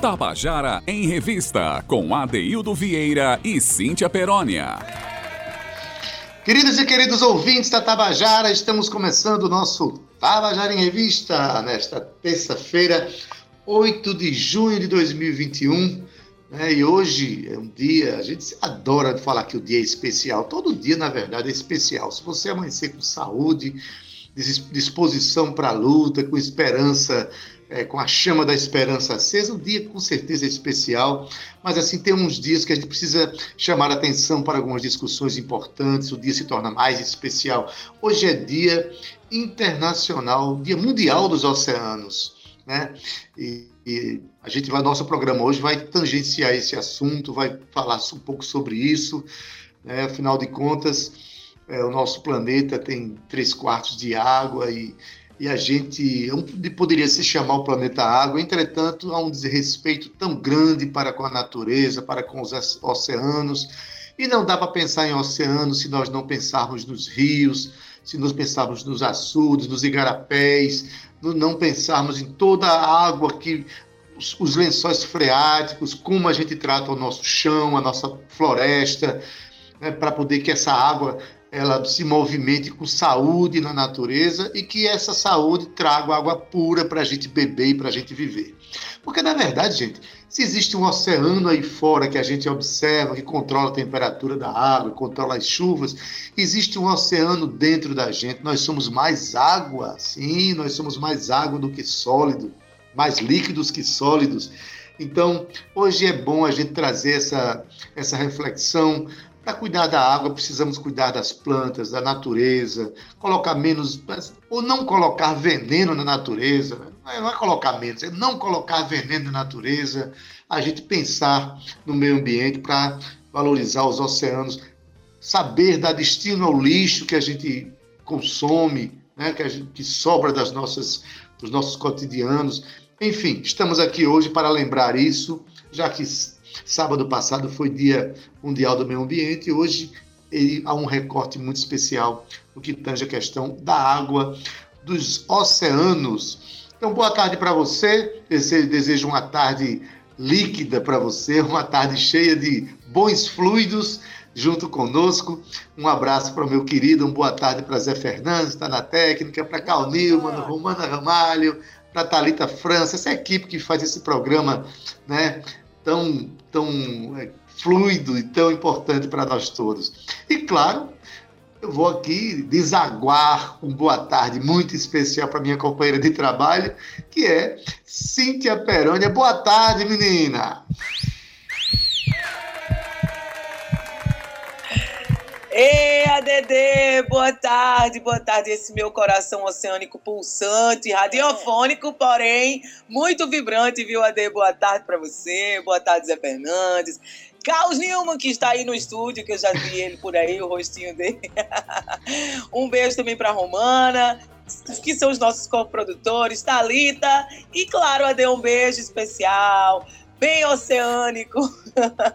Tabajara em Revista, com Adeildo Vieira e Cíntia Perónia. Queridos e queridos ouvintes da Tabajara, estamos começando o nosso Tabajara em Revista nesta terça-feira, 8 de junho de 2021. Né? E hoje é um dia, a gente adora falar que o dia é especial. Todo dia, na verdade, é especial. Se você amanhecer com saúde, disposição para a luta, com esperança é, com a chama da esperança acesa. O dia com certeza é especial, mas assim tem uns dias que a gente precisa chamar atenção para algumas discussões importantes. O dia se torna mais especial. Hoje é dia internacional, dia mundial dos oceanos, né? E, e a gente vai, nosso programa hoje vai tangenciar esse assunto, vai falar um pouco sobre isso. Né? Afinal de contas, é, o nosso planeta tem três quartos de água e e a gente poderia se chamar o planeta água, entretanto, há um desrespeito tão grande para com a natureza, para com os oceanos, e não dá para pensar em oceanos se nós não pensarmos nos rios, se nós pensarmos nos açudes, nos igarapés, não pensarmos em toda a água que os, os lençóis freáticos, como a gente trata o nosso chão, a nossa floresta, né, para poder que essa água ela se movimente com saúde na natureza e que essa saúde traga água pura para a gente beber e para a gente viver. Porque, na verdade, gente, se existe um oceano aí fora que a gente observa, que controla a temperatura da água, controla as chuvas, existe um oceano dentro da gente. Nós somos mais água, sim, nós somos mais água do que sólido, mais líquidos que sólidos. Então, hoje é bom a gente trazer essa, essa reflexão para cuidar da água, precisamos cuidar das plantas, da natureza, colocar menos, ou não colocar veneno na natureza. Não é colocar menos, é não colocar veneno na natureza, a gente pensar no meio ambiente para valorizar os oceanos, saber dar destino ao lixo que a gente consome, né, que, gente, que sobra das nossas, dos nossos cotidianos. Enfim, estamos aqui hoje para lembrar isso, já que Sábado passado foi Dia Mundial do Meio Ambiente e hoje ele, há um recorte muito especial no que tange a questão da água, dos oceanos. Então, boa tarde para você. Desejo uma tarde líquida para você, uma tarde cheia de bons fluidos junto conosco. Um abraço para o meu querido, uma boa tarde para Zé Fernandes, está na técnica, para Cal Nilman, Romana Ramalho, para Talita França, essa equipe que faz esse programa, né? tão, tão é, fluido e tão importante para nós todos. E claro, eu vou aqui desaguar um boa tarde muito especial para minha companheira de trabalho, que é Cíntia Perônia. Boa tarde, menina! Ei, ADD, boa tarde, boa tarde. Esse meu coração oceânico pulsante, radiofônico, porém muito vibrante, viu, AD? Boa tarde para você, boa tarde, Zé Fernandes. Carlos Nilman, que está aí no estúdio, que eu já vi ele por aí, o rostinho dele. um beijo também para Romana, que são os nossos co-produtores, Thalita, e claro, AD, um beijo especial bem oceânico,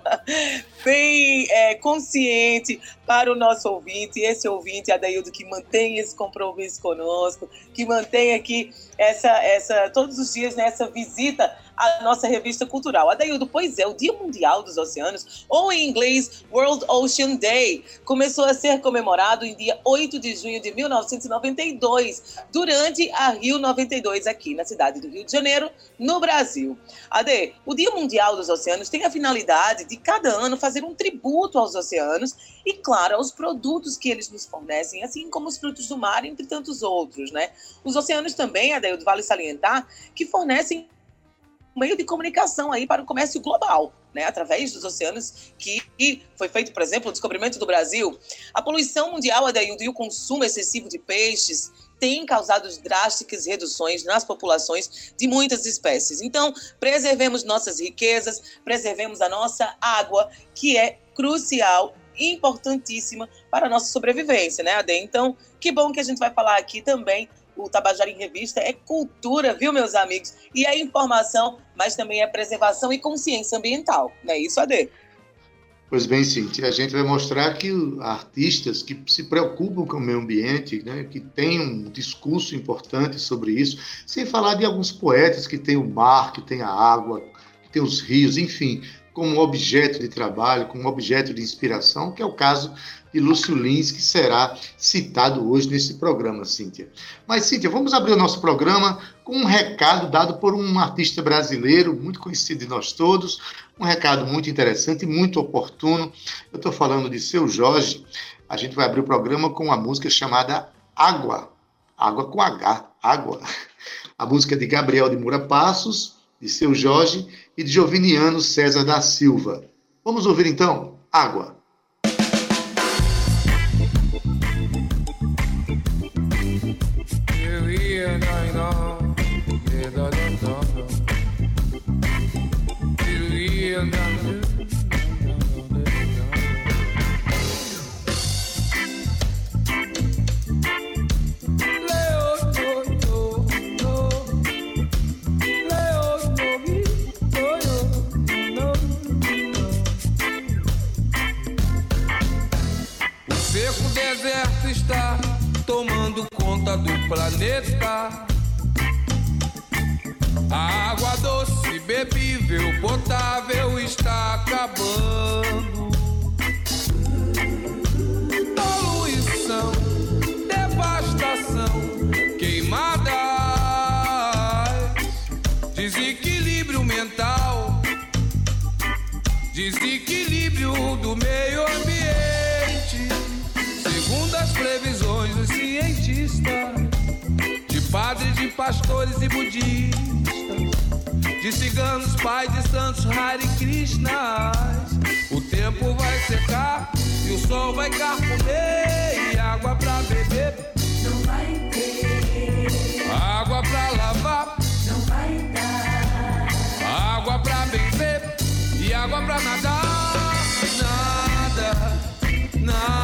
bem é, consciente para o nosso ouvinte, esse ouvinte, Adaildo, que mantém esse compromisso conosco, que mantém aqui essa, essa, todos os dias nessa visita à nossa revista cultural. Adaildo, pois é, o Dia Mundial dos Oceanos, ou em inglês World Ocean Day, começou a ser comemorado em dia 8 de junho de 1992, durante a Rio 92, aqui na cidade do Rio de Janeiro, no Brasil. Ade, o Dia Mundial dos Oceanos tem a finalidade de cada ano fazer um tributo aos oceanos e, claro, aos produtos que eles nos fornecem, assim como os frutos do mar, entre tantos outros, né? Os oceanos também, Adaildo, vale salientar, que fornecem um meio de comunicação aí para o comércio global, né, através dos oceanos, que foi feito, por exemplo, o descobrimento do Brasil. A poluição mundial, Adaildo, e o consumo excessivo de peixes tem causado drásticas reduções nas populações de muitas espécies. Então, preservemos nossas riquezas, preservemos a nossa água, que é crucial importantíssima para a nossa sobrevivência, né, Ade? Então, que bom que a gente vai falar aqui também. O Tabajara em Revista é cultura, viu, meus amigos? E é informação, mas também é preservação e consciência ambiental. Não é isso, Ade? Pois bem, Cintia, a gente vai mostrar que artistas que se preocupam com o meio ambiente, né, que têm um discurso importante sobre isso, sem falar de alguns poetas que têm o mar, que têm a água, tem os rios, enfim, como objeto de trabalho, como objeto de inspiração, que é o caso de Lúcio Lins, que será citado hoje nesse programa, Cíntia. Mas, Cíntia, vamos abrir o nosso programa com um recado dado por um artista brasileiro, muito conhecido de nós todos, um recado muito interessante e muito oportuno. Eu estou falando de Seu Jorge. A gente vai abrir o programa com uma música chamada Água. Água com H, Água. A música de Gabriel de Moura Passos, de Seu Jorge e de Joviniano César da Silva. Vamos ouvir então Água. Planeta. A água doce, bebível, potável está acabando. Poluição, devastação, queimadas, desequilíbrio mental, desequilíbrio do meio ambiente. Segundo as previsões dos cientistas, padres, de pastores e budistas, de ciganos, pais de santos, Hare Krishnas. O tempo vai secar e o sol vai carcomer e água pra beber. Não vai ter. Água pra lavar. Não vai dar. Água pra beber e água pra nadar. Nada, nada.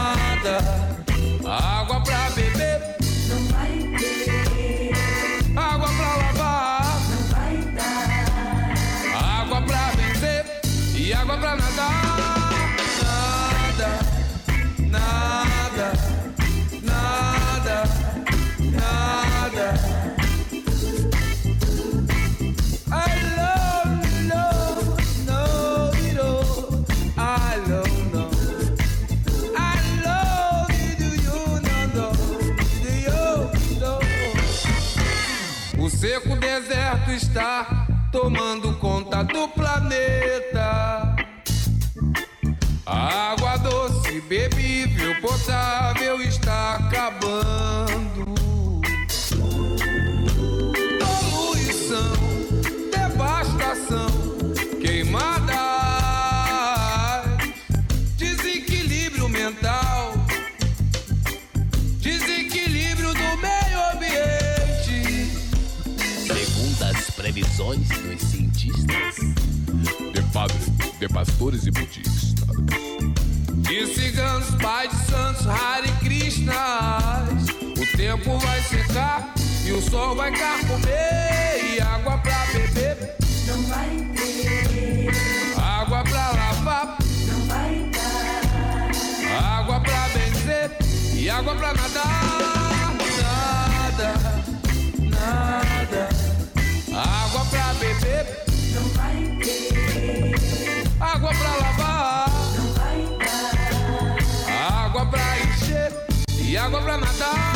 Está tomando conta do planeta. A água doce, bebível, potável está acabando. De pastores e budistas. De ciganos, pais de santos, Hare Krishnas. O tempo vai secar e o sol vai carcomer. E água pra beber, Não vai ter. água pra lavar, Não vai dar. água pra benzer e água pra nadar. Nada, nada. Água pra lavar. Água pra encher e água pra nadar.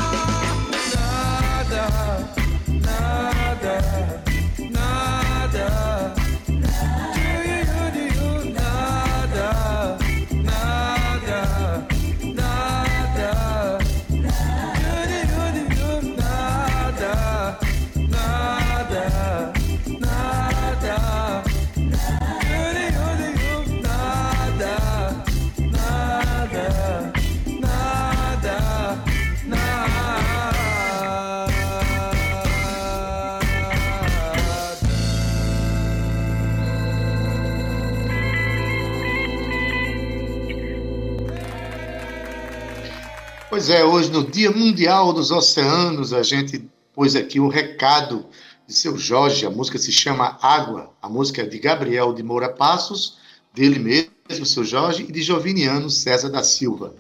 Pois é, hoje no Dia Mundial dos Oceanos, a gente pôs aqui o recado de seu Jorge. A música se chama Água. A música é de Gabriel de Moura Passos, dele mesmo, seu Jorge, e de Joviniano César da Silva.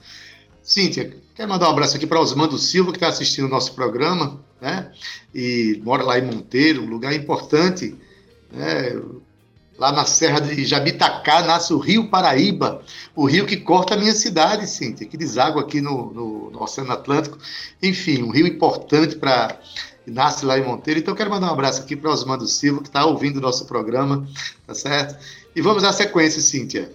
Cíntia, quero mandar um abraço aqui para Osmando Silva, que está assistindo o nosso programa, né? E mora lá em Monteiro, um lugar importante, né? Lá na Serra de Jabitacá nasce o Rio Paraíba, o rio que corta a minha cidade, Cíntia, que deságua aqui no, no, no Oceano Atlântico. Enfim, um rio importante para nasce lá em Monteiro. Então, quero mandar um abraço aqui para Osmando Silva, que está ouvindo o nosso programa, tá certo? E vamos à sequência, Cíntia.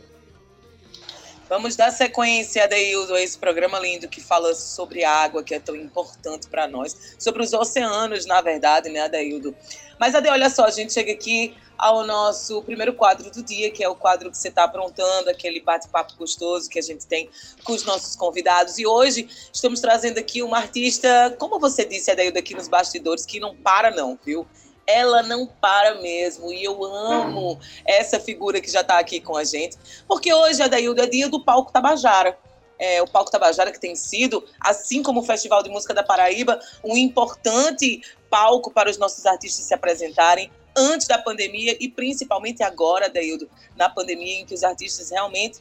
Vamos dar sequência, Adeildo, a esse programa lindo que fala sobre água, que é tão importante para nós, sobre os oceanos, na verdade, né, Adeildo? Mas, Ade, olha só, a gente chega aqui ao nosso primeiro quadro do dia, que é o quadro que você está aprontando, aquele bate-papo gostoso que a gente tem com os nossos convidados. E hoje estamos trazendo aqui uma artista, como você disse, Adeildo, aqui nos bastidores, que não para não, viu? Ela não para mesmo. E eu amo essa figura que já está aqui com a gente, porque hoje, Adaildo, é dia do Palco Tabajara. É, o Palco Tabajara, que tem sido, assim como o Festival de Música da Paraíba, um importante palco para os nossos artistas se apresentarem antes da pandemia e principalmente agora, Adaildo, na pandemia, em que os artistas realmente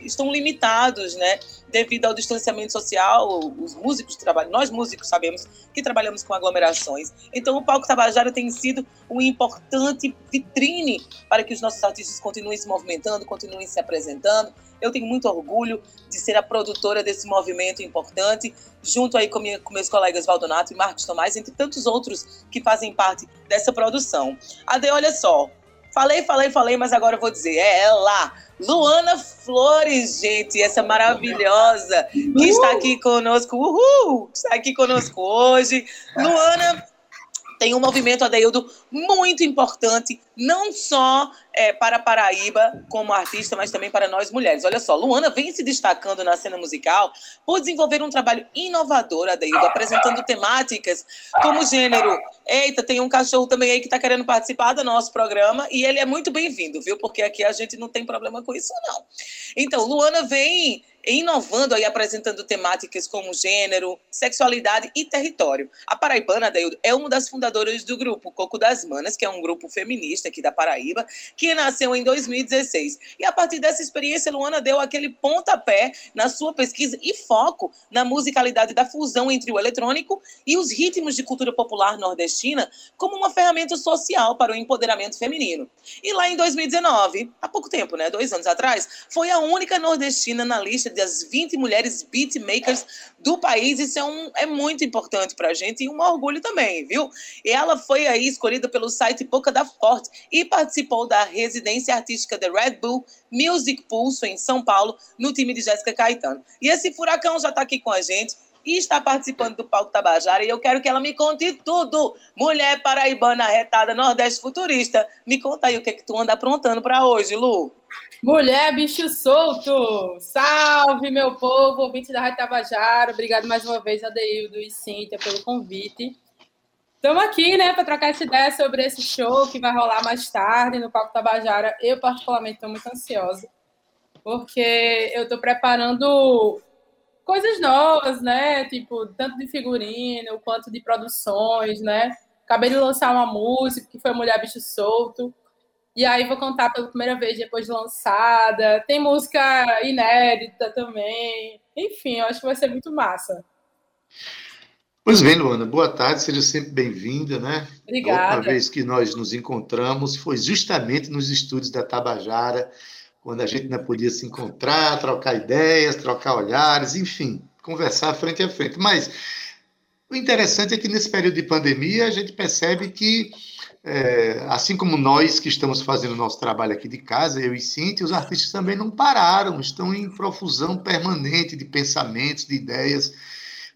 estão limitados, né, devido ao distanciamento social. Os músicos trabalham, nós músicos sabemos que trabalhamos com aglomerações. Então, o Palco Tabajara tem sido uma importante vitrine para que os nossos artistas continuem se movimentando, continuem se apresentando. Eu tenho muito orgulho de ser a produtora desse movimento importante, junto aí com, minha, com meus colegas Valdonato e Marcos Tomás, entre tantos outros que fazem parte dessa produção. Ade, olha só, falei, falei, falei, mas agora eu vou dizer, é ela, Luana Flores, gente, essa maravilhosa que está aqui conosco, uhul, está aqui conosco hoje. Luana tem um movimento, Adeildo, muito importante, não só é, para Paraíba como artista, mas também para nós mulheres. Olha só, Luana vem se destacando na cena musical por desenvolver um trabalho inovador, Adeildo, apresentando temáticas como gênero. Eita, tem um cachorro também aí que está querendo participar do nosso programa e ele é muito bem-vindo, viu? Porque aqui a gente não tem problema com isso, não. Então, Luana vem inovando aí, apresentando temáticas como gênero, sexualidade e território. A Paraibana, Adeildo, é uma das fundadoras do grupo Coco das Manas, que é um grupo feminista aqui da Paraíba, que nasceu em 2016. E a partir dessa experiência, Luana deu aquele pontapé na sua pesquisa e foco na musicalidade da fusão entre o eletrônico e os ritmos de cultura popular nordestina como uma ferramenta social para o empoderamento feminino. E lá em 2019, há pouco tempo, né, dois anos atrás, foi a única nordestina na lista das 20 mulheres beatmakers do país. Isso é, um, é muito importante para a gente e um orgulho também, viu? E ela foi aí escolhida pelo site Boca da Forte e participou da residência artística da Red Bull Music Pulso em São Paulo, no time de Jéssica Caetano. E esse furacão já está aqui com a gente e está participando do Palco Tabajara. E eu quero que ela me conte tudo. Mulher paraibana retada, Nordeste futurista. Me conta aí o que, é que tu anda aprontando para hoje, Lu. Mulher, bicho solto! Salve, meu povo, ouvinte da Rádio Tabajara. Obrigado mais uma vez, Adeildo e Cíntia, pelo convite. Estamos aqui, né, para trocar essa ideia sobre esse show que vai rolar mais tarde no Palco Tabajara. Eu, particularmente, estou muito ansiosa, porque eu estou preparando coisas novas, né? Tipo, tanto de figurino quanto de produções, né? Acabei de lançar uma música que foi Mulher Bicho Solto. E aí vou contar pela primeira vez depois de lançada. Tem música inédita também. Enfim, eu acho que vai ser muito massa. Pois bem, Luana, boa tarde, seja sempre bem-vinda, né? Obrigada. A última vez que nós nos encontramos foi justamente nos estúdios da Tabajara, quando a gente ainda podia se encontrar, trocar ideias, trocar olhares, enfim, conversar frente a frente. Mas o interessante é que nesse período de pandemia a gente percebe que, é, assim como nós que estamos fazendo o nosso trabalho aqui de casa, eu e Cintia, os artistas também não pararam, estão em profusão permanente de pensamentos, de ideias.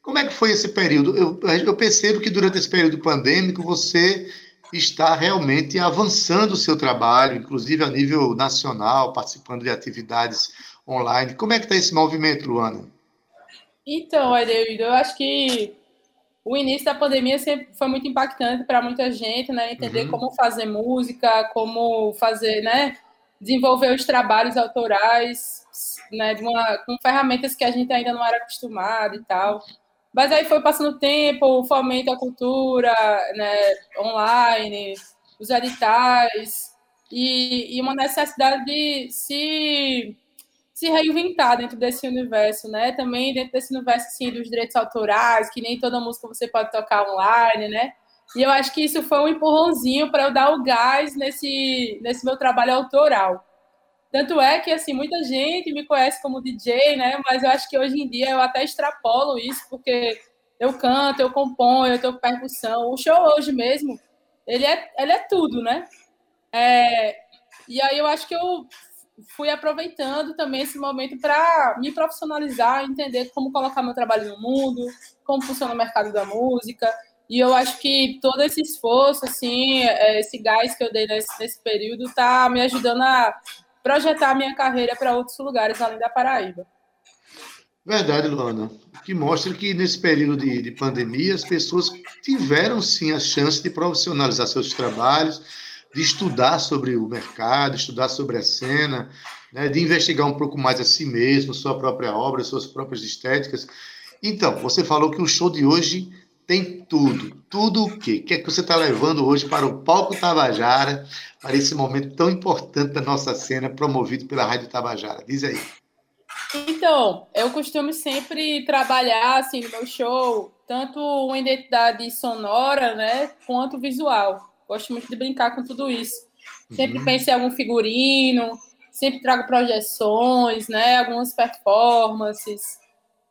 Como é que foi esse período? Eu, eu percebo que durante esse período pandêmico você está realmente avançando o seu trabalho, inclusive a nível nacional, participando de atividades online. Como é que está esse movimento, Luana? Então, Adeildo, eu acho que o início da pandemia sempre foi muito impactante para muita gente, né? Entender Uhum. como fazer música, como fazer, né? Desenvolver os trabalhos autorais, né? Uma, com ferramentas que a gente ainda não era acostumado e tal. Mas aí foi passando o tempo, o fomento à cultura, né? Online, os editais e, e uma necessidade de se se reinventar dentro desse universo, né? Também dentro desse universo assim, dos direitos autorais, que nem toda música você pode tocar online, né? E eu acho que isso foi um empurrãozinho para eu dar o gás nesse, nesse meu trabalho autoral. Tanto é que, assim, muita gente me conhece como DJ, né? Mas eu acho que hoje em dia eu até extrapolo isso, porque eu canto, eu componho, eu toco percussão. O show hoje mesmo, ele é, ele é tudo, né? É, e aí eu acho que eu fui aproveitando também esse momento para me profissionalizar, entender como colocar meu trabalho no mundo, como funciona o mercado da música. E eu acho que todo esse esforço, assim, é, esse gás que eu dei nesse, nesse período, está me ajudando a projetar minha carreira para outros lugares além da Paraíba. Verdade, Luana. Que mostra que nesse período de, de pandemia as pessoas tiveram sim a chance de profissionalizar seus trabalhos, de estudar sobre o mercado, estudar sobre a cena, né, de investigar um pouco mais a si mesmo, sua própria obra, suas próprias estéticas. Então, você falou que o show de hoje tem tudo. Tudo o quê? O que é que você está levando hoje para o palco Tabajara, para esse momento tão importante da nossa cena, promovido pela Rádio Tabajara? Diz aí. Então, eu costumo sempre trabalhar assim no meu show, tanto uma identidade sonora, né, quanto visual. Gosto muito de brincar com tudo isso. Sempre Uhum. penso em algum figurino, sempre trago projeções, né, algumas performances.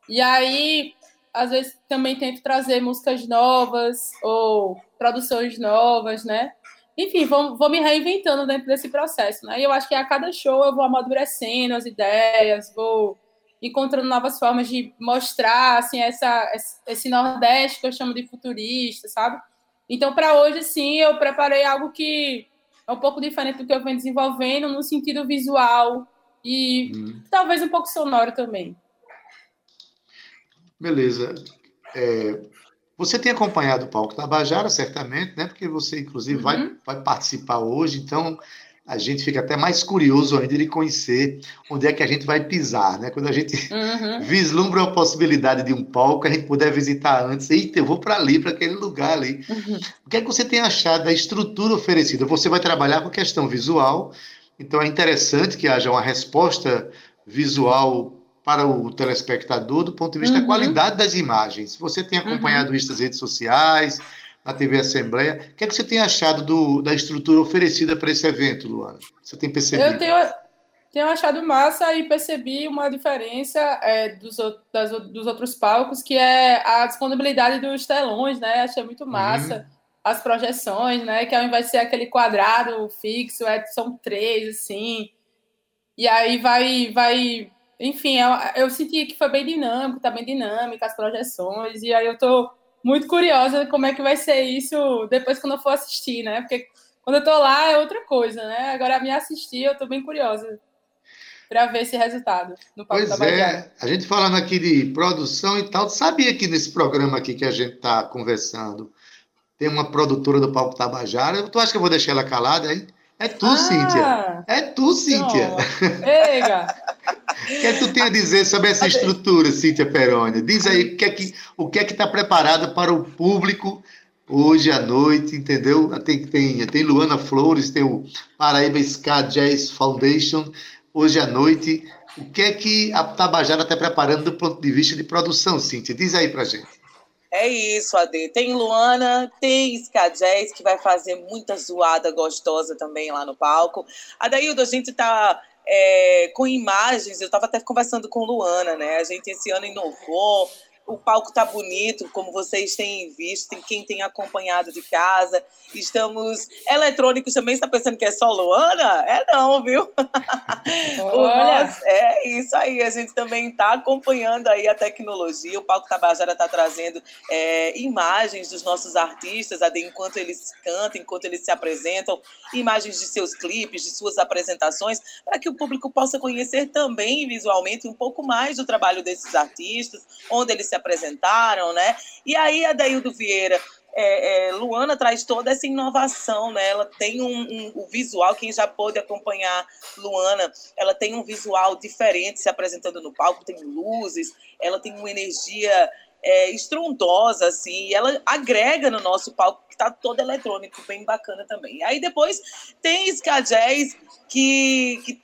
E aí, às vezes também tento trazer músicas novas ou produções novas, né? Enfim, vou, vou me reinventando dentro desse processo, né? E eu acho que a cada show eu vou amadurecendo as ideias, vou encontrando novas formas de mostrar, assim, essa, esse Nordeste que eu chamo de futurista, sabe? Então, para hoje, sim, eu preparei algo que é um pouco diferente do que eu venho desenvolvendo no sentido visual e Hum. talvez um pouco sonoro também. Beleza. É, você tem acompanhado o palco Tabajara, certamente, né? Porque você, inclusive, vai, Uhum. vai participar hoje, então a gente fica até mais curioso ainda de conhecer onde é que a gente vai pisar, né? Quando a gente Uhum. vislumbra a possibilidade de um palco, a gente puder visitar antes. Eita, eu vou para ali, para aquele lugar ali. Uhum. O que é que você tem achado da estrutura oferecida? Você vai trabalhar com questão visual, então é interessante que haja uma resposta visual para o telespectador do ponto de vista da Uhum. qualidade das imagens. Você tem acompanhado isso nas redes sociais, na TV Assembleia. O que é que você tem achado do- da estrutura oferecida para esse evento, Luana? Você tem percebido? Eu tenho, tenho achado massa e percebi uma diferença é, dos, das dos outros palcos, que é a disponibilidade dos telões, né? Achei muito massa. As projeções, né? Que ao invés de ser aquele quadrado fixo, é, são três, assim. E aí vai, vai... Enfim, eu, eu senti que foi bem dinâmico, tá bem dinâmica as projeções. E aí eu tô muito curiosa como é que vai ser isso depois quando eu for assistir, né? Porque quando eu tô lá é outra coisa, né? Agora me assistir, eu tô bem curiosa para ver esse resultado no Palco Pois é, a gente falando aqui de produção e tal, sabia que nesse programa aqui que a gente está conversando tem uma produtora do Palco Tabajara. Tu acha que eu vou deixar ela calada, hein? É tu, Cíntia. Ah, É tu, Cíntia. não. O que é que tu tem a dizer sobre essa estrutura, Cíntia Peroni? Diz aí o que é que o que é está preparado para o público hoje à noite, entendeu? Tem, tem, tem Luana Flores, tem o Paraíba Ska Jazz Foundation. Hoje à noite, o que é que a Tabajara está preparando do ponto de vista de produção, Cíntia? Diz aí pra gente. É isso, Ade. Tem Luana, tem Ska Jazz, que vai fazer muita zoada gostosa também lá no palco. Adaildo, a gente tá é, com imagens, eu estava até conversando com Luana, né? A gente esse ano inovou, o palco tá bonito, como vocês têm visto, tem quem tem acompanhado de casa. Estamos eletrônicos também, está pensando que é só Luana? É não, viu? Olha. nosso- é isso aí, a gente também está acompanhando aí a tecnologia. O Palco Tabajara está trazendo é, imagens dos nossos artistas, enquanto eles cantam, enquanto eles se apresentam, imagens de seus clipes, de suas apresentações, para que o público possa conhecer também visualmente um pouco mais do trabalho desses artistas, onde eles se apresentaram, né? E aí, Adaildo Vieira, é, é, Luana traz toda essa inovação, né? Ela tem um, um- o visual, quem já pôde acompanhar Luana, ela tem um visual diferente se apresentando no palco, tem luzes, ela tem uma energia é, estrondosa, assim, e ela agrega no nosso palco, que está todo eletrônico, bem bacana também. Aí depois tem Ska que, que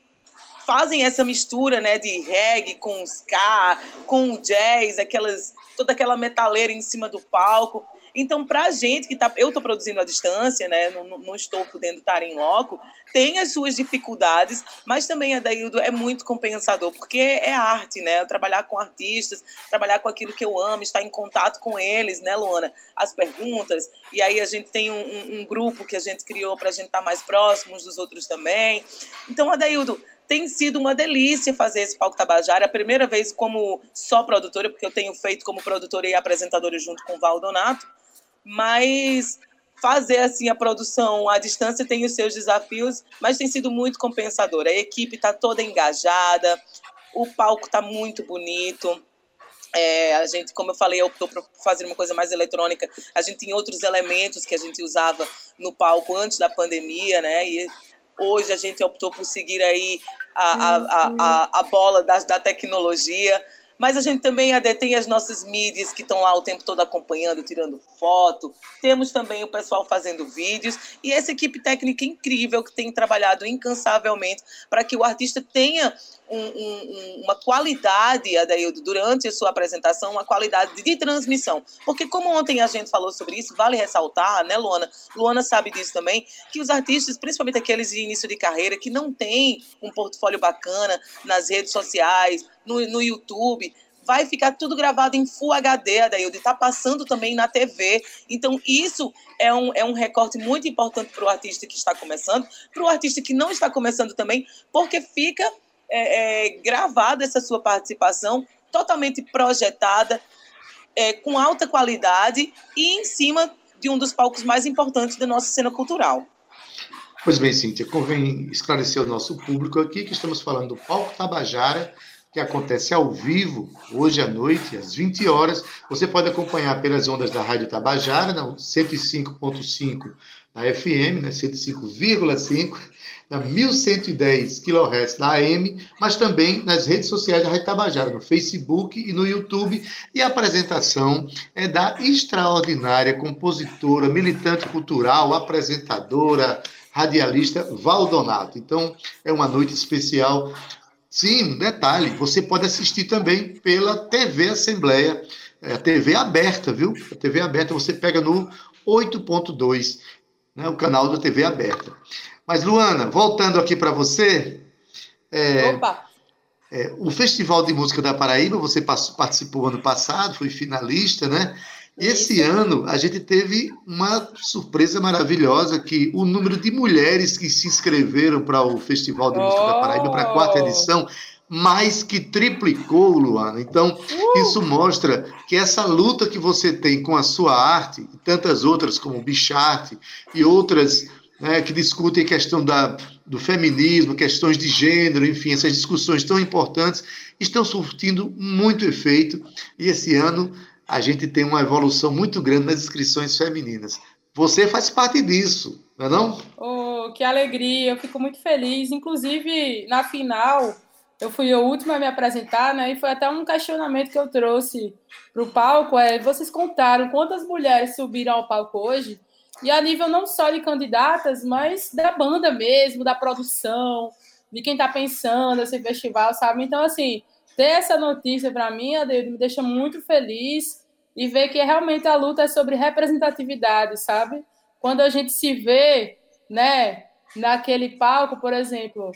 fazem essa mistura, né, de reggae com ska, com jazz, aquelas, toda aquela metaleira em cima do palco. Então, para a gente que tá, eu estou produzindo à distância, né, não, não estou podendo estar em loco, tem as suas dificuldades, mas também, Adaildo, é muito compensador, porque é arte, né? Trabalhar com artistas, trabalhar com aquilo que eu amo, estar em contato com eles, né, Luana? As perguntas, e aí a gente tem um, um, grupo que a gente criou para a gente estar mais próximos dos outros também. Então, Adaildo, tem sido uma delícia fazer esse Palco Tabajara. É a primeira vez como só produtora, porque eu tenho feito como produtora e apresentadora junto com o Val Donato, mas fazer assim a produção à distância tem os seus desafios, mas tem sido muito compensador. A equipe está toda engajada, o palco está muito bonito. É, a gente, como eu falei, optou por fazer uma coisa mais eletrônica. A gente tem outros elementos que a gente usava no palco antes da pandemia, né? E hoje a gente optou por seguir aí a, a, a, a, bola da, da tecnologia. Mas a gente também tem as nossas mídias que estão lá o tempo todo acompanhando, tirando foto. Temos também o pessoal fazendo vídeos. E essa equipe técnica incrível que tem trabalhado incansavelmente para que o artista tenha um, um, uma qualidade, Adaildo, durante a sua apresentação, uma qualidade de transmissão. Porque, como ontem a gente falou sobre isso, vale ressaltar, né, Luana? Luana sabe disso também, que os artistas, principalmente aqueles de início de carreira, que não têm um portfólio bacana nas redes sociais, no, no YouTube, vai ficar tudo gravado em Full HD, Adaildo, está passando também na TV. Então, isso é um, é um recorte muito importante para o artista que está começando, para o artista que não está começando também, porque fica é, é, gravada essa sua participação, totalmente projetada, é, com alta qualidade e em cima de um dos palcos mais importantes da nossa cena cultural. Pois bem, Cíntia, convém esclarecer ao nosso público aqui que estamos falando do Palco Tabajara, que acontece ao vivo, hoje à noite, às 20 horas. Você pode acompanhar pelas ondas da Rádio Tabajara, na 105.5 na FM, né, 105,5, na 1110 kHz na AM, mas também nas redes sociais da Rádio Tabajara, no Facebook e no YouTube. E a apresentação é da extraordinária compositora, militante cultural, apresentadora, radialista Valdonato. Então, é uma noite especial Sim, um detalhe, você pode assistir também pela TV Assembleia, é, a TV aberta, viu? A TV aberta você pega no 8.2, né, o canal da TV aberta. Mas, Luana, voltando aqui para você. É, Opa! É, o Festival de Música da Paraíba, você participou ano passado, foi finalista, né? Esse ano a gente teve uma surpresa maravilhosa que o número de mulheres que se inscreveram para o Festival de Música da Paraíba para a quarta edição mais que triplicou, Luana. Então, uh! isso mostra que essa luta que você tem com a sua arte, e tantas outras como o Bicharte e outras né, que discutem a questão da, do feminismo, questões de gênero, enfim, essas discussões tão importantes, estão surtindo muito efeito. E esse ano a gente tem uma evolução muito grande nas inscrições femininas. Você faz parte disso, não é não? Oh, que alegria, eu fico muito feliz. Inclusive, na final, eu fui a última a me apresentar, né? E foi até um questionamento que eu trouxe para o palco. É, vocês contaram quantas mulheres subiram ao palco hoje? E a nível não só de candidatas, mas da banda mesmo, da produção, de quem está pensando esse festival, sabe? Então, assim, ter essa notícia para mim, me deixa muito feliz e ver que realmente a luta é sobre representatividade, sabe? Quando a gente se vê, né, naquele palco, por exemplo,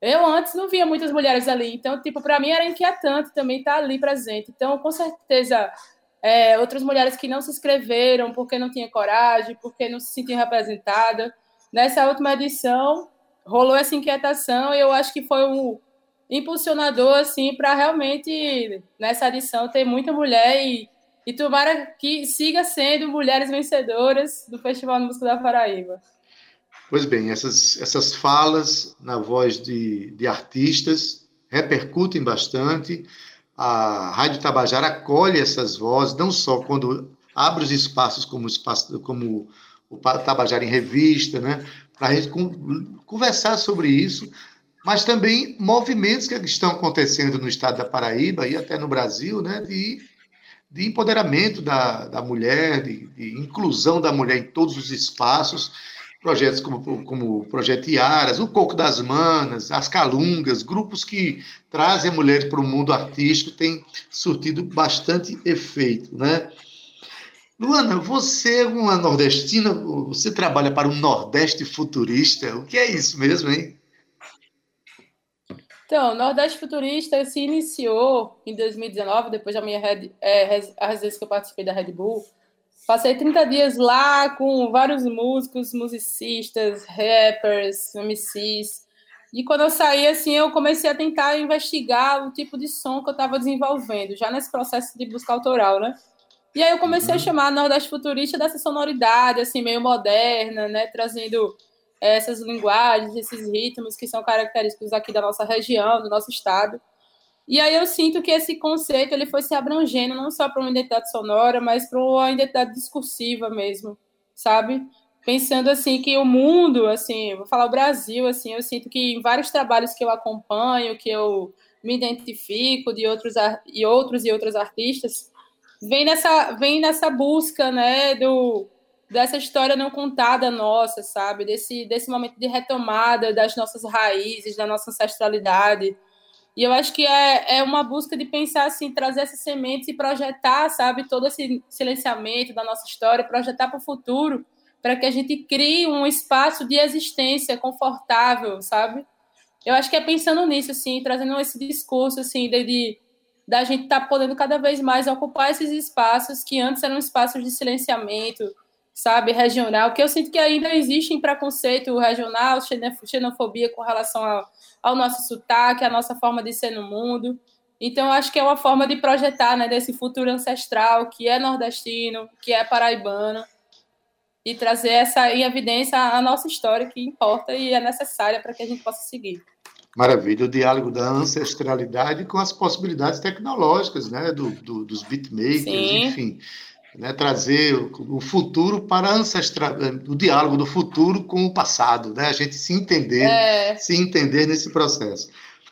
eu antes não via muitas mulheres ali, então, tipo, para mim era inquietante também estar ali presente. Então, com certeza, é, outras mulheres que não se inscreveram porque não tinha coragem, porque não se sentiam representadas. Nessa última edição, rolou essa inquietação e eu acho que foi um impulsionador, assim, para realmente, nessa edição, ter muita mulher e e tomara que siga sendo mulheres vencedoras do Festival de Música da Paraíba. Pois bem, essas, essas falas na voz de, de artistas repercutem bastante. A Rádio Tabajara acolhe essas vozes, não só quando abre os espaços como, espaço, como o Tabajara em Revista, né, para a gente conversar sobre isso, mas também movimentos que estão acontecendo no estado da Paraíba e até no Brasil, né, de de empoderamento da, da mulher, de, de, inclusão da mulher em todos os espaços, projetos como, como o Projeto Iaras, o Coco das Manas, as Calungas, grupos que trazem a mulher para o mundo artístico, têm surtido bastante efeito, né? Luana, você é uma nordestina, você trabalha para o Nordeste Futurista. O que é isso mesmo, hein? Então, Nordeste Futurista se iniciou em 2019, depois da minha red, é, a residência que eu participei da Red Bull. Passei 30 dias lá com vários músicos, musicistas, rappers, MCs. E quando eu saí, assim, eu comecei a tentar investigar o tipo de som que eu estava desenvolvendo, já nesse processo de busca autoral, né? E aí eu comecei a chamar Nordeste Futurista dessa sonoridade, assim, meio moderna, né? Trazendo essas linguagens, esses ritmos que são característicos aqui da nossa região, do nosso estado. E aí eu sinto que esse conceito ele foi se abrangendo não só para uma identidade sonora, mas para uma identidade discursiva mesmo, sabe? Pensando assim que o mundo, assim, vou falar o Brasil, assim, eu sinto que em vários trabalhos que eu acompanho, que eu me identifico de outros e outros e outras artistas, vem nessa vem nessa busca, né, do dessa história não contada nossa, sabe? Desse, desse momento de retomada das nossas raízes, da nossa ancestralidade. E eu acho que é, é uma busca de pensar assim, trazer essas sementes e projetar, sabe, todo esse silenciamento da nossa história, projetar para o futuro, para que a gente crie um espaço de existência confortável, sabe? Eu acho que é pensando nisso, assim, trazendo esse discurso, assim, de, de da gente estar tá podendo cada vez mais ocupar esses espaços que antes eram espaços de silenciamento, sabe, regional, que eu sinto que ainda existe preconceito regional, xenofobia com relação ao, ao, nosso sotaque, à nossa forma de ser no mundo. Então, acho que é uma forma de projetar né, desse futuro ancestral, que é nordestino, que é paraibano, e trazer essa em evidência a nossa história, que importa e é necessária para que a gente possa seguir. Maravilha, o diálogo da ancestralidade com as possibilidades tecnológicas, né, do, do, dos beatmakers, Sim. enfim né, trazer o futuro para ancestral, o diálogo do futuro com o passado, né, a gente se entender, é. se entender nesse processo.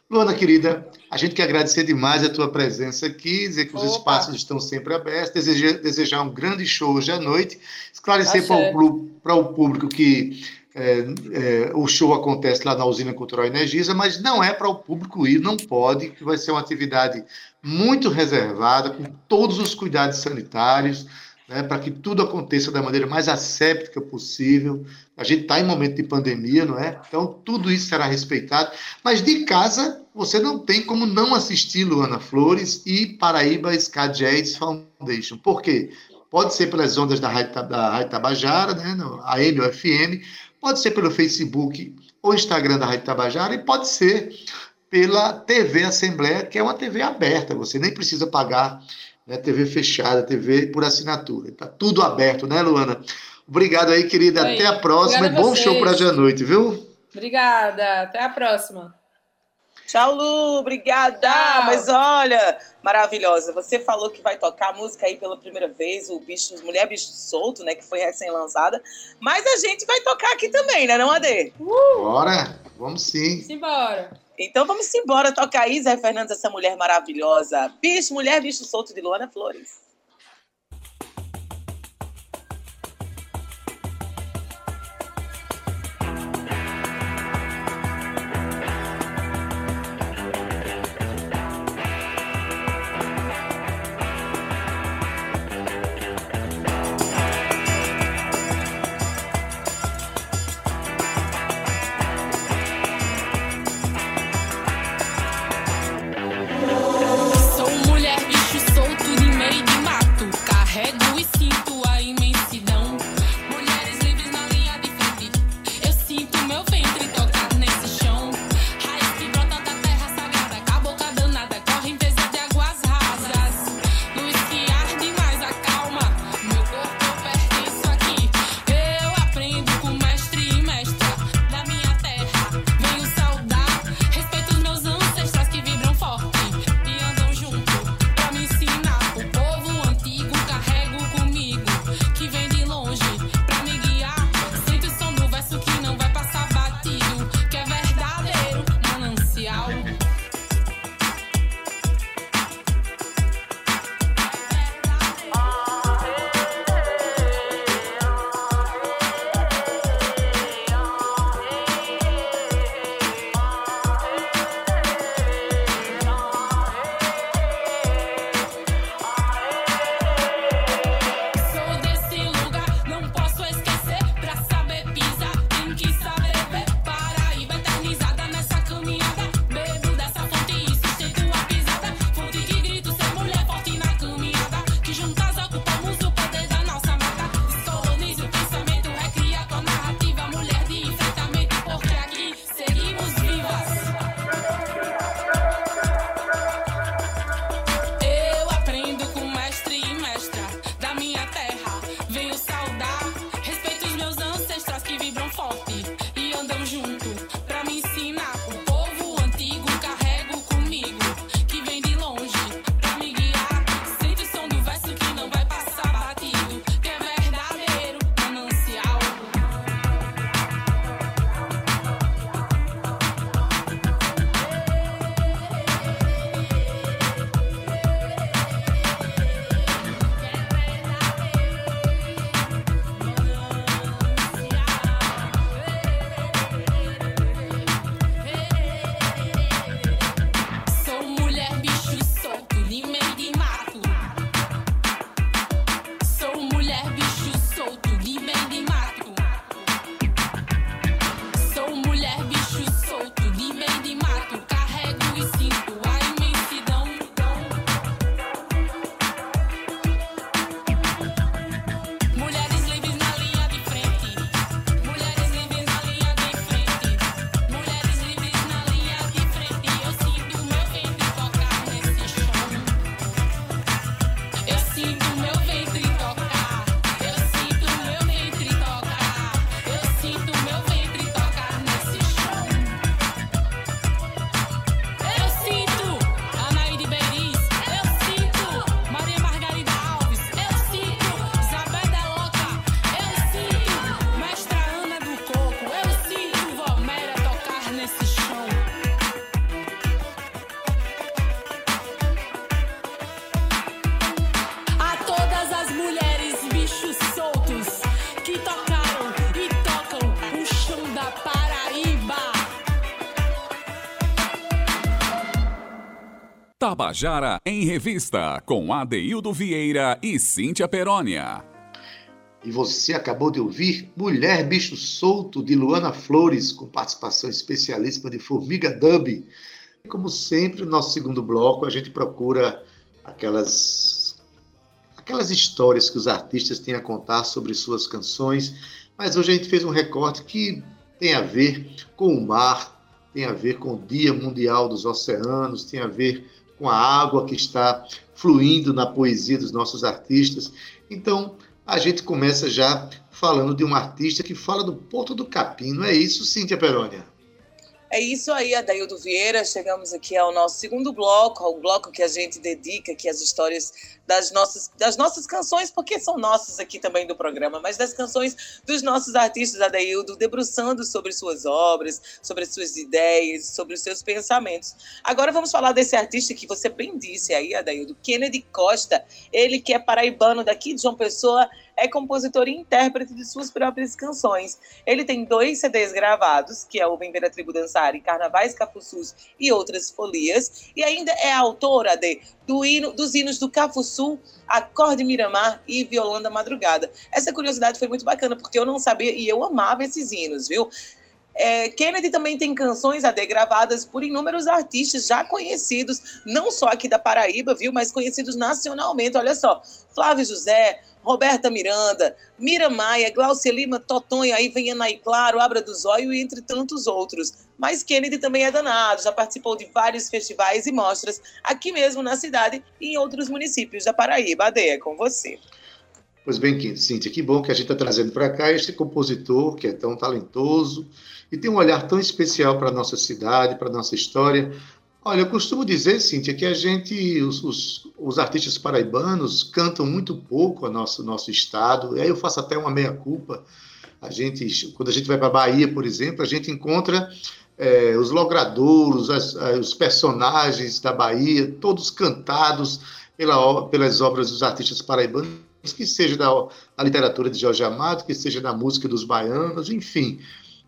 Luana, querida, a gente quer agradecer demais a tua presença aqui, dizer que os Opa. espaços estão sempre abertos, desejar, desejar um grande show hoje à noite, esclarecer para o, para o público que é, é, o show acontece lá na Usina Cultural Energisa, mas não é para o público ir, não pode, que vai ser uma atividade muito reservada, com todos os cuidados sanitários, né, para que tudo aconteça da maneira mais asséptica possível. A gente está em momento de pandemia, não é? Então, tudo isso será respeitado. Mas de casa, você não tem como não assistir Luana Flores e Paraíba Ska Jazz Foundation. Por quê? Pode ser pelas ondas da Rádio, Tabajara, né, no AM ou FM, pode ser pelo Facebook ou Instagram da Rádio Tabajara e pode ser pela TV Assembleia, que é uma TV aberta, você nem precisa pagar né, TV fechada, TV por assinatura. Está tudo aberto, né, Luana? Obrigado aí, querida. Oi. Até a próxima Obrigada e bom show para hoje à noite, viu? Obrigada. Até a próxima. Tchau, Lu. Obrigada. Tchau. Mas olha, maravilhosa. Você falou que vai tocar a música aí pela primeira vez, o Bicho, Mulher Bicho Solto, né? Que foi recém-lançada. Mas a gente vai tocar aqui também, né, não, Ade? Uh! Bora. Vamos sim. Simbora. Então vamos embora tocar aí, Zé Fernandes, essa mulher maravilhosa. Bicho, mulher, bicho solto de Luana Flores. Tabajara em Revista, com Adeildo Vieira e Cíntia Perónia. E você acabou de ouvir Mulher Bicho Solto, de Luana Flores, com participação especialíssima de Formiga Dub. Como sempre, no nosso segundo bloco, a gente procura aquelas, aquelas histórias que os artistas têm a contar sobre suas canções, mas hoje a gente fez um recorte que tem a ver com o mar, tem a ver com o Dia Mundial dos Oceanos, tem a ver com a água que está fluindo na poesia dos nossos artistas. Então, a gente começa já falando de um artista que fala do Porto do Capim, não é isso, Cíntia Perônia? É isso aí, Adaildo Vieira. Chegamos aqui ao nosso segundo bloco, ao bloco que a gente dedica aqui às histórias das nossas, das nossas canções, porque são nossas aqui também do programa, mas das canções dos nossos artistas, Adaildo, debruçando sobre suas obras, sobre as suas ideias, sobre os seus pensamentos. Agora vamos falar desse artista que você bem disse aí, Adaildo, Kennedy Costa. Ele que é paraibano daqui de João Pessoa, é compositor e intérprete de suas próprias canções. Ele tem dois CDs gravados, que é o Tribo Dançar e Carnavais Cafuçus e Outras Folias, e ainda é autora de, do hino, dos hinos do Cafuçu, Acorde Miramar e Violão da Madrugada. Essa curiosidade foi muito bacana, porque eu não sabia e eu amava esses hinos, viu? É, Kennedy também tem canções AD gravadas por inúmeros artistas já conhecidos, não só aqui da Paraíba, viu, mas conhecidos nacionalmente. Olha só, Flávio José, Roberta Miranda, Mira Maia, Glaucia Lima, Totonho, aí vem Anaí Claro, Abra do Zóio e entre tantos outros. Mas Kennedy também é danado, já participou de vários festivais e mostras aqui mesmo na cidade e em outros municípios da Paraíba. Ade, é com você. Pois bem, Cíntia, que bom que a gente está trazendo para cá este compositor que é tão talentoso e tem um olhar tão especial para a nossa cidade, para a nossa história. Olha, eu costumo dizer, Cíntia, que a gente, os, os, os artistas paraibanos, cantam muito pouco o nosso, nosso estado, e aí eu faço até uma meia-culpa. A gente, quando a gente vai para a Bahia, por exemplo, a gente encontra é, os logradouros, as, os personagens da Bahia, todos cantados pela, pelas obras dos artistas paraibanos, que seja da, da literatura de Jorge Amado, que seja da música dos baianos, enfim.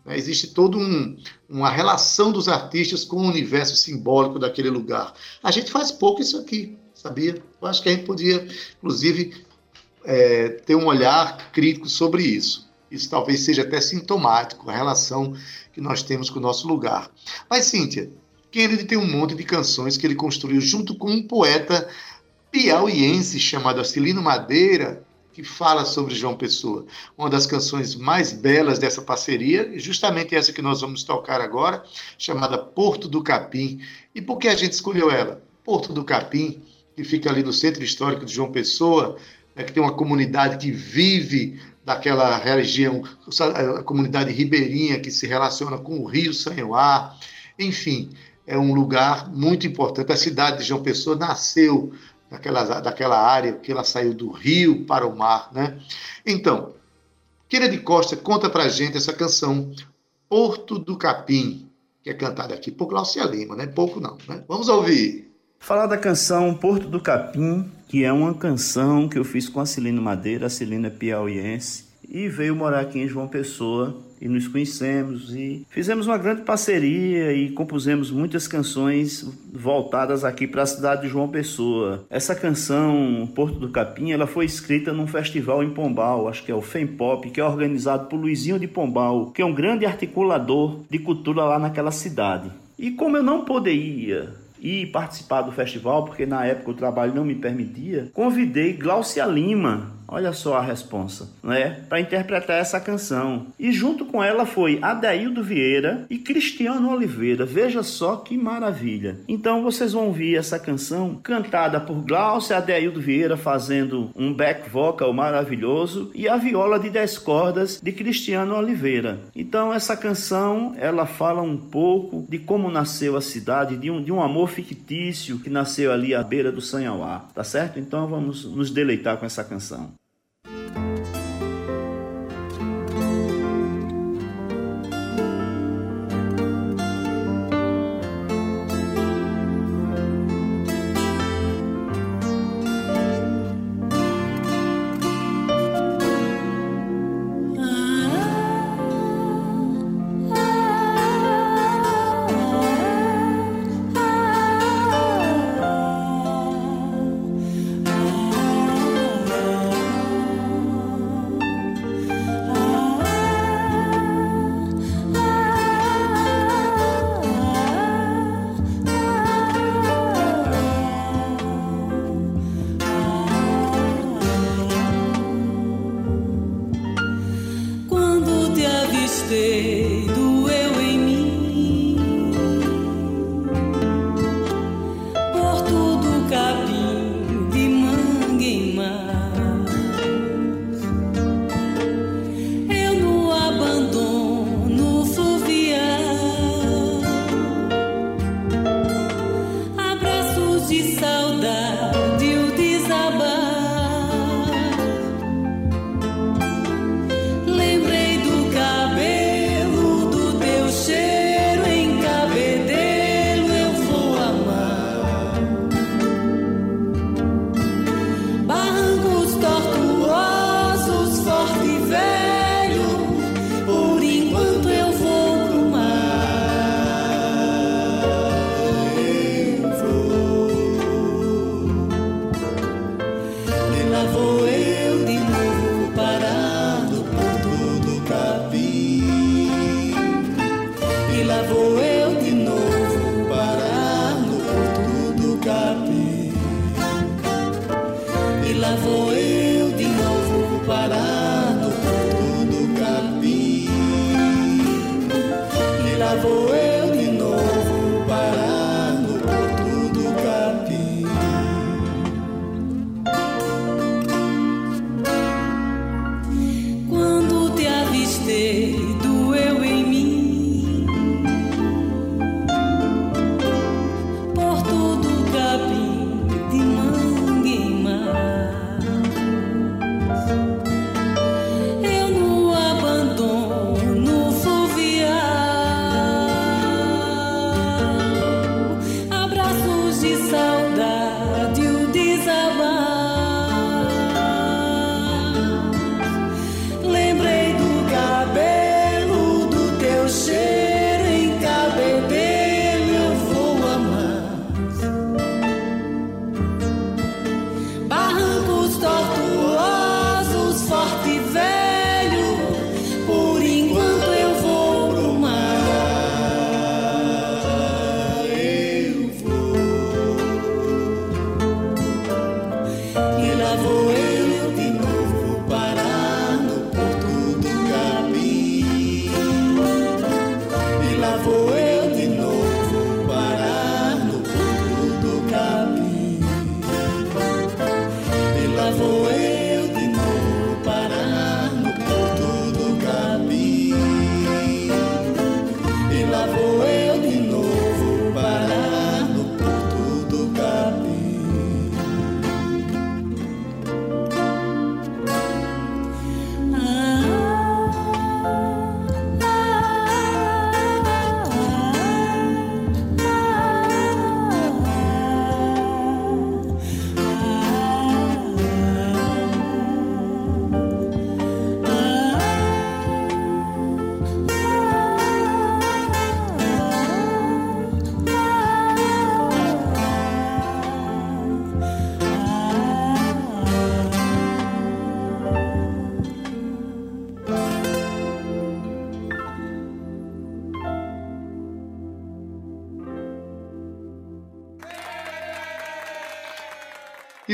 Né? Existe toda um, uma relação dos artistas com o universo simbólico daquele lugar. A gente faz pouco isso aqui, sabia? Eu acho que a gente podia, inclusive, é, ter um olhar crítico sobre isso. Isso talvez seja até sintomático, a relação que nós temos com o nosso lugar. Mas, Cíntia, Kennedy tem um monte de canções que ele construiu junto com um poeta piauiense chamado Acilino Madeira, que fala sobre João Pessoa. Uma das canções mais belas dessa parceria, justamente essa que nós vamos tocar agora, chamada Porto do Capim. E por que a gente escolheu ela? Porto do Capim, que fica ali no centro histórico de João Pessoa, né, que tem uma comunidade que vive daquela região, a comunidade ribeirinha que se relaciona com o Rio Sanhoá. Enfim, é um lugar muito importante. A cidade de João Pessoa nasceu daquela, daquela área que ela saiu do rio para o mar, né? Então, Kennedy Costa conta pra gente essa canção Porto do Capim, que é cantada aqui por Glaucia Lima, né? Pouco não, né? Vamos ouvir. Falar da canção Porto do Capim, que é uma canção que eu fiz com a Celina Madeira, a Celina é piauiense, e veio morar aqui em João Pessoa e nos conhecemos e fizemos uma grande parceria e compusemos muitas canções voltadas aqui para a cidade de João Pessoa. Essa canção Porto do Capim, ela foi escrita num festival em Pombal, acho que é o Fempop, que é organizado por Luizinho de Pombal, que é um grande articulador de cultura lá naquela cidade. E como eu não poderia ir participar do festival, porque na época o trabalho não me permitia, convidei Glaucia Lima, Olha só a responsa, né? Para interpretar essa canção. E junto com ela foi Adaildo Vieira e Cristiano Oliveira. Veja só que maravilha. Então vocês vão ouvir essa canção cantada por Glaucia Adaildo Vieira fazendo um back vocal maravilhoso e a viola de 10 cordas de Cristiano Oliveira. Então essa canção, ela fala um pouco de como nasceu a cidade, de um, de um amor fictício que nasceu ali à beira do Sanhauá, tá certo? Então vamos nos deleitar com essa canção.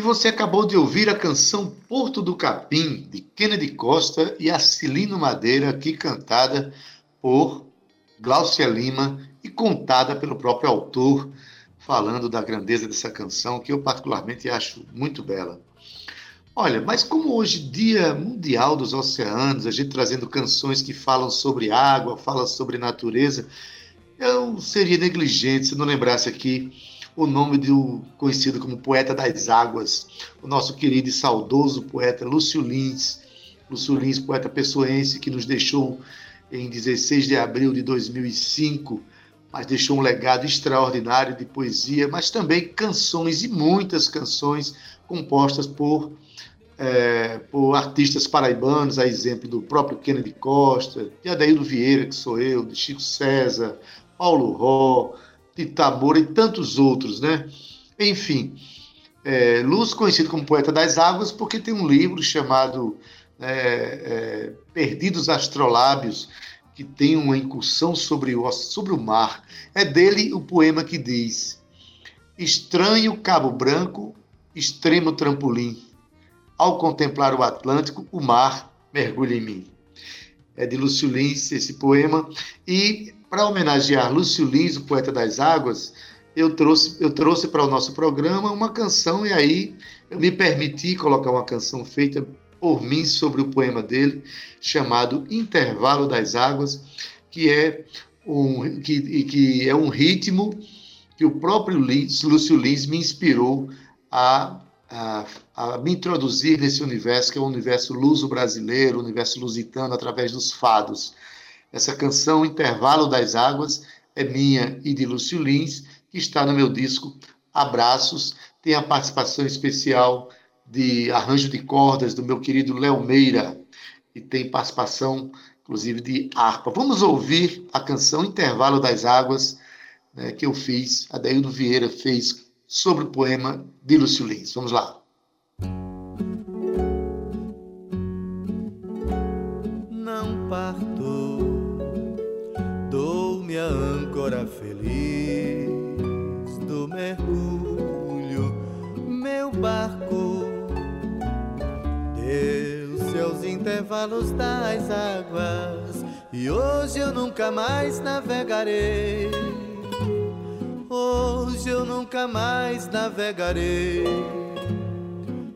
Você acabou de ouvir a canção Porto do Capim, de Kennedy Costa e Acilino Madeira, aqui cantada por Glaucia Lima e contada pelo próprio autor, falando da grandeza dessa canção, que eu particularmente acho muito bela. Olha, mas como hoje, Dia Mundial dos Oceanos, a gente trazendo canções que falam sobre água, falam sobre natureza, eu seria negligente se não lembrasse aqui o nome do conhecido como poeta das águas, o nosso querido e saudoso poeta Lúcio Lins. Lúcio Lins, poeta pessoense que nos deixou em 16 de abril de 2005, mas deixou um legado extraordinário de poesia, mas também canções e muitas canções compostas por, é, por artistas paraibanos, a exemplo do próprio Kennedy Costa, de Adaildo Vieira, que sou eu, de Chico César, Paulo Ró, de Tabora e tantos outros, né? Enfim, é, Luz conhecido como poeta das águas porque tem um livro chamado é, é, Perdidos Astrolábios que tem uma incursão sobre o, sobre o mar. É dele o poema que diz: Estranho Cabo Branco, extremo trampolim. Ao contemplar o Atlântico, o mar mergulha em mim. É de Lúcio Lins esse poema. E para homenagear Lúcio Lins, o poeta das águas, eu trouxe, eu trouxe para o nosso programa uma canção, e aí eu me permiti colocar uma canção feita por mim sobre o poema dele, chamado Intervalo das Águas, que é um, que, que é um ritmo que o próprio Lins, Lúcio Lins me inspirou a, a, a, me introduzir nesse universo, que é o universo luso-brasileiro, o universo lusitano, através dos fados. Essa canção, Intervalo das Águas, é minha e de Lúcio Lins, que está no meu disco Abraços. Tem a participação especial de arranjo de cordas do meu querido Léo Meira, e tem participação, inclusive, de harpa. Vamos ouvir a canção Intervalo das Águas, né, que eu fiz, a Daildo Vieira fez sobre o poema de Lúcio Lins. Vamos lá. Âncora feliz do mergulho, meu barco deu seus intervalos das águas e hoje eu nunca mais navegarei. Hoje eu nunca mais navegarei.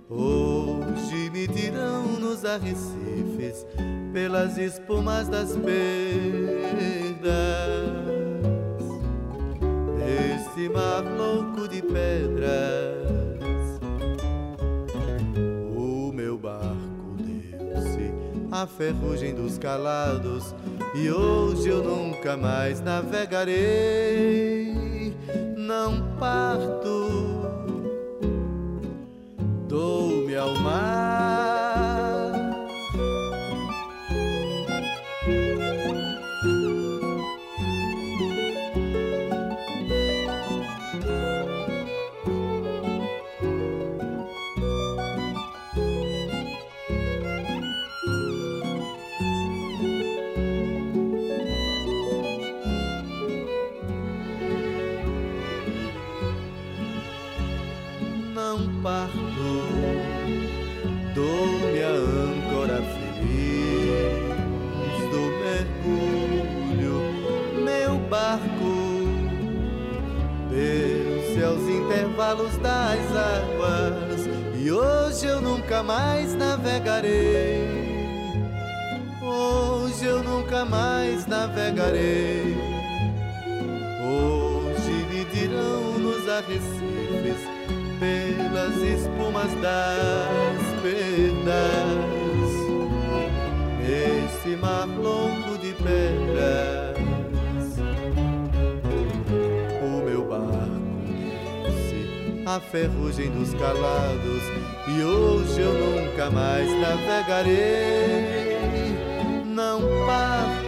Hoje me dirão nos arrecifes pelas espumas das perdas desse mar louco de pedras. O meu barco deu-se à ferrugem dos calados e hoje eu nunca mais navegarei. Não parto, dou-me ao mar. Das águas e hoje eu nunca mais navegarei. Hoje eu nunca mais navegarei. Hoje me dirão nos arrecifes pelas espumas das perdas. Esse mar louco de pedras, à ferrugem dos calados e hoje eu nunca mais navegarei. Não parto,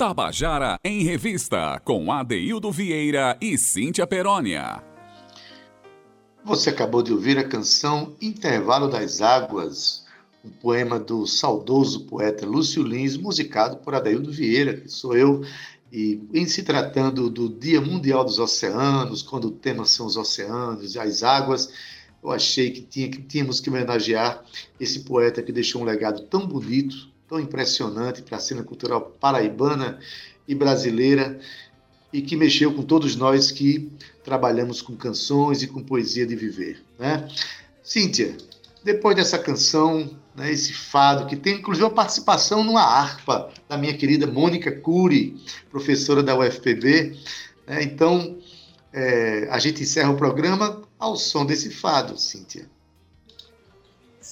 Tabajara em Revista, com Adeildo Vieira e Cíntia Perónia. Você acabou de ouvir a canção Intervalo das Águas, um poema do saudoso poeta Lúcio Lins, musicado por Adaildo Vieira, que sou eu. E em se tratando do Dia Mundial dos Oceanos, quando o tema são os oceanos e as águas, eu achei que, tinha, que tínhamos que homenagear esse poeta que deixou um legado tão bonito, tão impressionante para a cena cultural paraibana e brasileira e que mexeu com todos nós que trabalhamos com canções e com poesia de viver. Né? Cíntia, depois dessa canção, né, esse fado, que tem inclusive a participação numa harpa da minha querida Mônica Cury, professora da UFPB, né, então é, a gente encerra o programa ao som desse fado, Cíntia.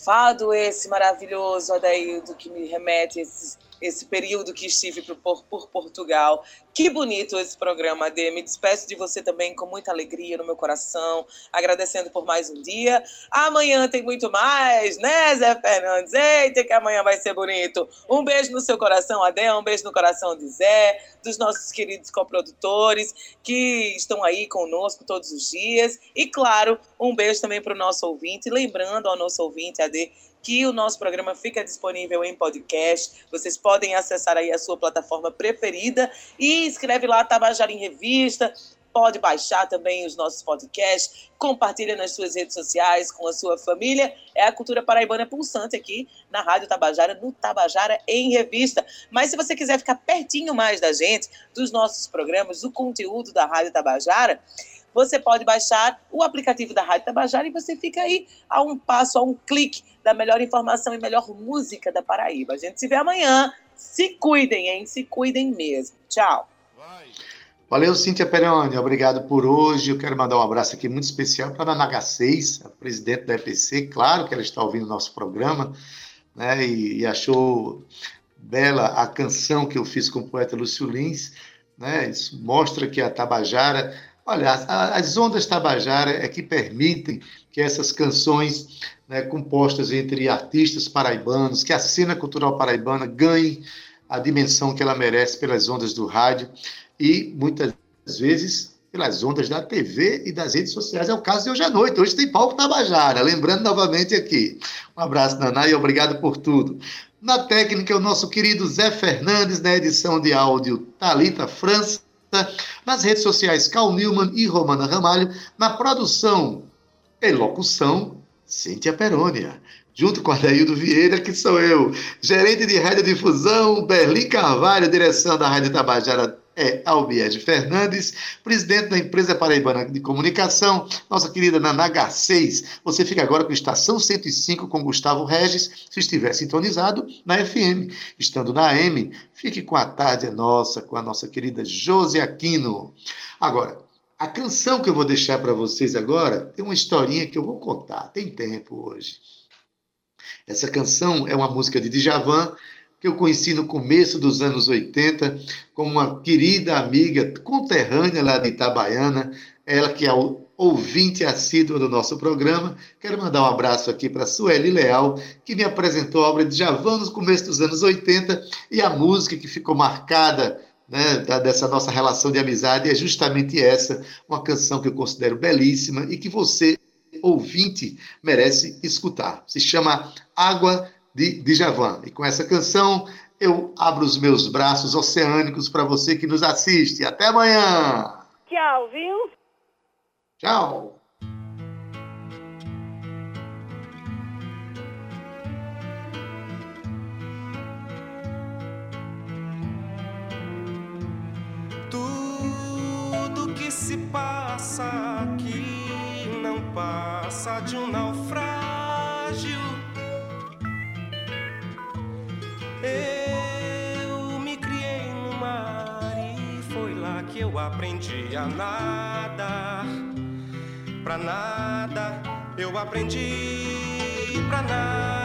Fado esse maravilhoso, Adaildo, que me remete a esse, esse período que estive por, por Portugal. Que bonito esse programa, Ade. Me despeço de você também com muita alegria no meu coração, agradecendo por mais um dia. Amanhã tem muito mais, né, Zé Fernandes? Eita, que amanhã vai ser bonito. Um beijo no seu coração, Ade, um beijo no coração de Zé, dos nossos queridos coprodutores que estão aí conosco todos os dias. E, claro, um beijo também para o nosso ouvinte. Lembrando ao nosso ouvinte, Ade, que o nosso programa fica disponível em podcast. Vocês podem acessar aí a sua plataforma preferida e escreve lá Tabajara em Revista. Pode baixar também os nossos podcasts, compartilha nas suas redes sociais com a sua família. É a cultura paraibana pulsante aqui na Rádio Tabajara, no Tabajara em Revista. Mas se você quiser ficar pertinho mais da gente, dos nossos programas, do conteúdo da Rádio Tabajara, você pode baixar o aplicativo da Rádio Tabajara e você fica aí a um passo, a um clique da melhor informação e melhor música da Paraíba. A gente se vê amanhã. Se cuidem, hein? Se cuidem mesmo. Tchau. Valeu, Cíntia Peroni. Obrigado por hoje. Eu quero mandar um abraço aqui muito especial para a Naga 6, a presidente da EPC. Claro que ela está ouvindo o nosso programa né, e, e achou bela a canção que eu fiz com o poeta Lúcio Lins né? Isso mostra que a Tabajara, olha, as ondas Tabajara é que permitem que essas canções né, compostas entre artistas paraibanos, que a cena cultural paraibana ganhe a dimensão que ela merece pelas ondas do rádio e muitas vezes pelas ondas da TV e das redes sociais. É o caso de hoje à noite. Hoje tem palco Tabajara. Lembrando novamente aqui. Um abraço, Naná, e obrigado por tudo. Na técnica, o nosso querido Zé Fernandes, na edição de áudio Talita França. Nas redes sociais, Cal Newman e Romana Ramalho. Na produção e locução, Cíntia Perônia junto com Adaildo Vieira, que sou eu, gerente de radiodifusão, Berlim Carvalho, direção da Rádio Tabajara é Albiede Fernandes, presidente da empresa paraibana de comunicação, nossa querida Nanaga 6. Você fica agora com Estação 105 com Gustavo Regis, se estiver sintonizado na FM. Estando na AM, fique com a tarde nossa, com a nossa querida Josi Aquino. Agora, a canção que eu vou deixar para vocês agora tem uma historinha que eu vou contar, tem tempo hoje. Essa canção é uma música de Djavan, que eu conheci no começo dos anos 80, como uma querida amiga conterrânea lá de Itabaiana, ela que é ouvinte assídua do nosso programa. Quero mandar um abraço aqui para Sueli Leal, que me apresentou a obra de Javan no começo dos anos 80, e a música que ficou marcada né, dessa nossa relação de amizade é justamente essa, uma canção que eu considero belíssima e que você, ouvinte, merece escutar. Se chama Água de Djavan. E com essa canção eu abro os meus braços oceânicos para você que nos assiste. Até amanhã! Tchau, viu? Tchau! Tudo que se passa aqui não passa de um naufrágio aprendi a nadar. Pra nada eu aprendi pra nada.